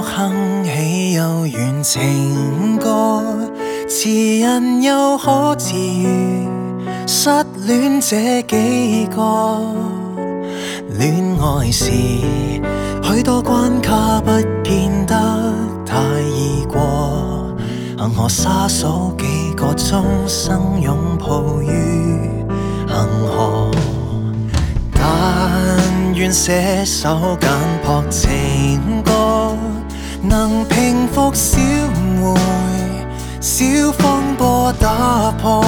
哼起悠远情歌，词人又可自如失恋这几个恋爱时许多关卡，不变得太易过。恒河沙数几个终生拥抱于恒河，但愿写首简朴情歌。能平复小误会，小风波打破。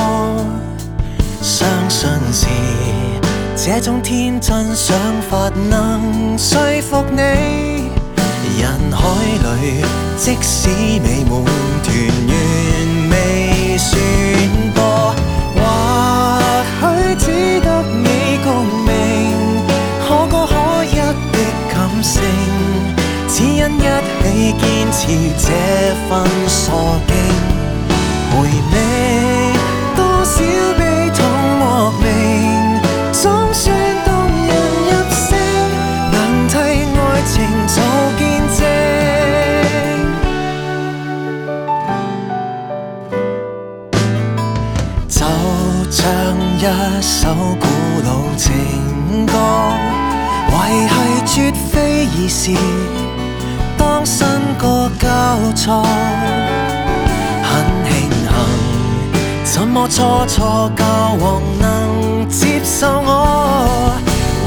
相信是这种天真想法能说服你。人海里，即使美满。似這份傻勁，回味多少悲痛莫名，總算動人入勝，能替愛情做見證。就唱一首古老情歌，維繫絕非易事，當身。交错，很庆幸，怎么初初交往能接受我，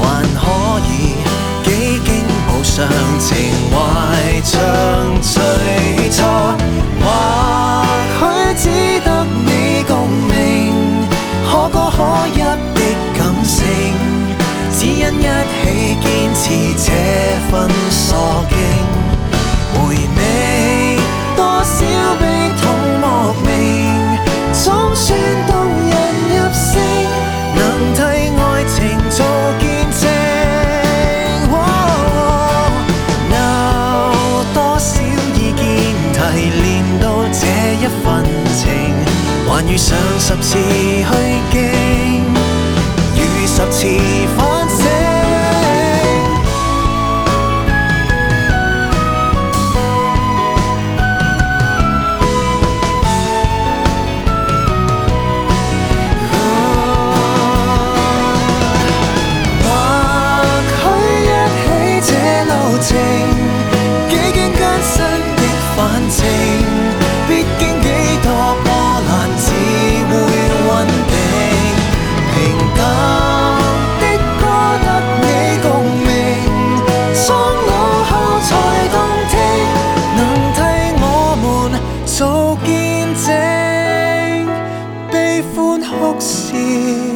还可以几经无常，情怀唱最初，或许只得你共鸣，可歌可泣的感性，只因一起坚持这份劲，回味。少悲痛莫名，總算動人入勝，能替愛情做見證。鬧多少意見提煉到這一份情，還遇上十次虛驚。folks here